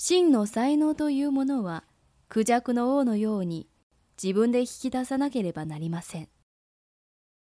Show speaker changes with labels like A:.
A: 真の才能というものは、孔雀の王のように自分で引き出さなければなりません。